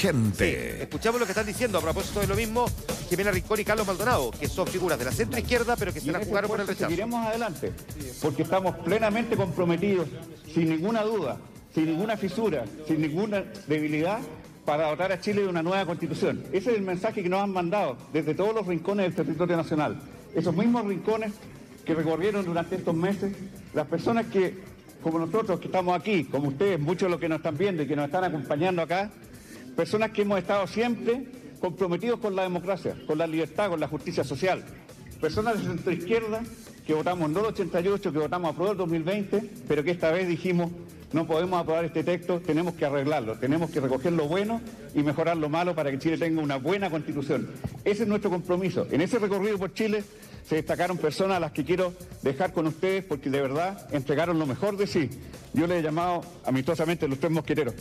gente. escuchamos lo que están diciendo a propósito de lo mismo Jimena Rincón y Carlos Maldonado, que son figuras de la centro izquierda, pero que se la jugaron por el rechazo. Seguiremos adelante, porque estamos plenamente comprometidos, sin ninguna duda, sin ninguna fisura, sin ninguna debilidad, para dotar a Chile de una nueva constitución. Ese es el mensaje que nos han mandado desde todos los rincones del territorio nacional. Esos mismos rincones que recorrieron durante estos meses, las personas que, como nosotros que estamos aquí, como ustedes, muchos de los que nos están viendo y que nos están acompañando acá, personas que hemos estado siempre comprometidos con la democracia, con la libertad, con la justicia social. Personas de centro izquierda que votamos no el 88, que votamos a prueba el 2020, pero que esta vez dijimos no podemos aprobar este texto, tenemos que arreglarlo, tenemos que recoger lo bueno y mejorar lo malo para que Chile tenga una buena constitución. Ese es nuestro compromiso. En ese recorrido por Chile se destacaron personas a las que quiero dejar con ustedes porque de verdad entregaron lo mejor de sí. Yo le he llamado amistosamente los tres mosqueteros.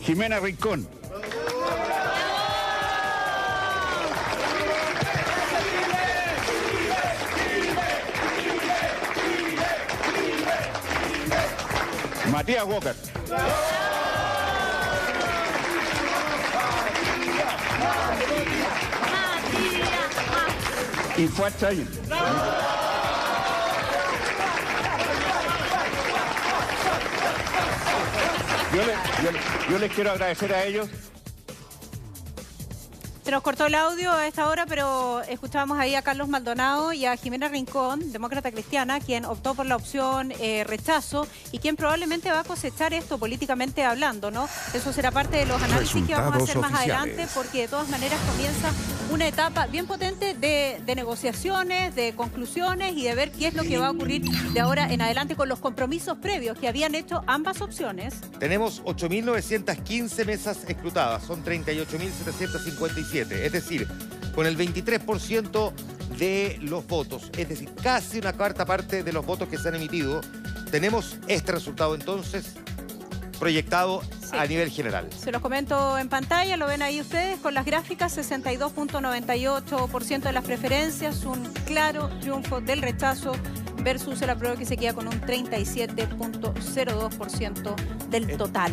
Jimena Rincón, Matías Walker. Y Fuad Chayin. Yo, le- yo le- yo les quiero agradecer a ellos Se nos cortó el audio a esta hora, pero escuchábamos ahí a Carlos Maldonado y a Jimena Rincón, demócrata cristiana, quien optó por la opción eh, rechazo y quien probablemente va a cosechar esto políticamente hablando, ¿no? Eso será parte de los análisis que vamos a hacer más adelante, porque de todas maneras comienza una etapa bien potente de, de negociaciones, de conclusiones y de ver qué es lo que va a ocurrir de ahora en adelante con los compromisos previos que habían hecho ambas opciones. Tenemos 8.915 mesas escrutadas, son 38.757, es decir, con el 23% de los votos, es decir, casi una cuarta parte de los votos que se han emitido, tenemos este resultado entonces proyectado Sí. a nivel general. Se los comento en pantalla, lo ven ahí ustedes con las gráficas, 62.98% de las preferencias, un claro triunfo del rechazo versus el apruebo que se queda con un 37.02% del total.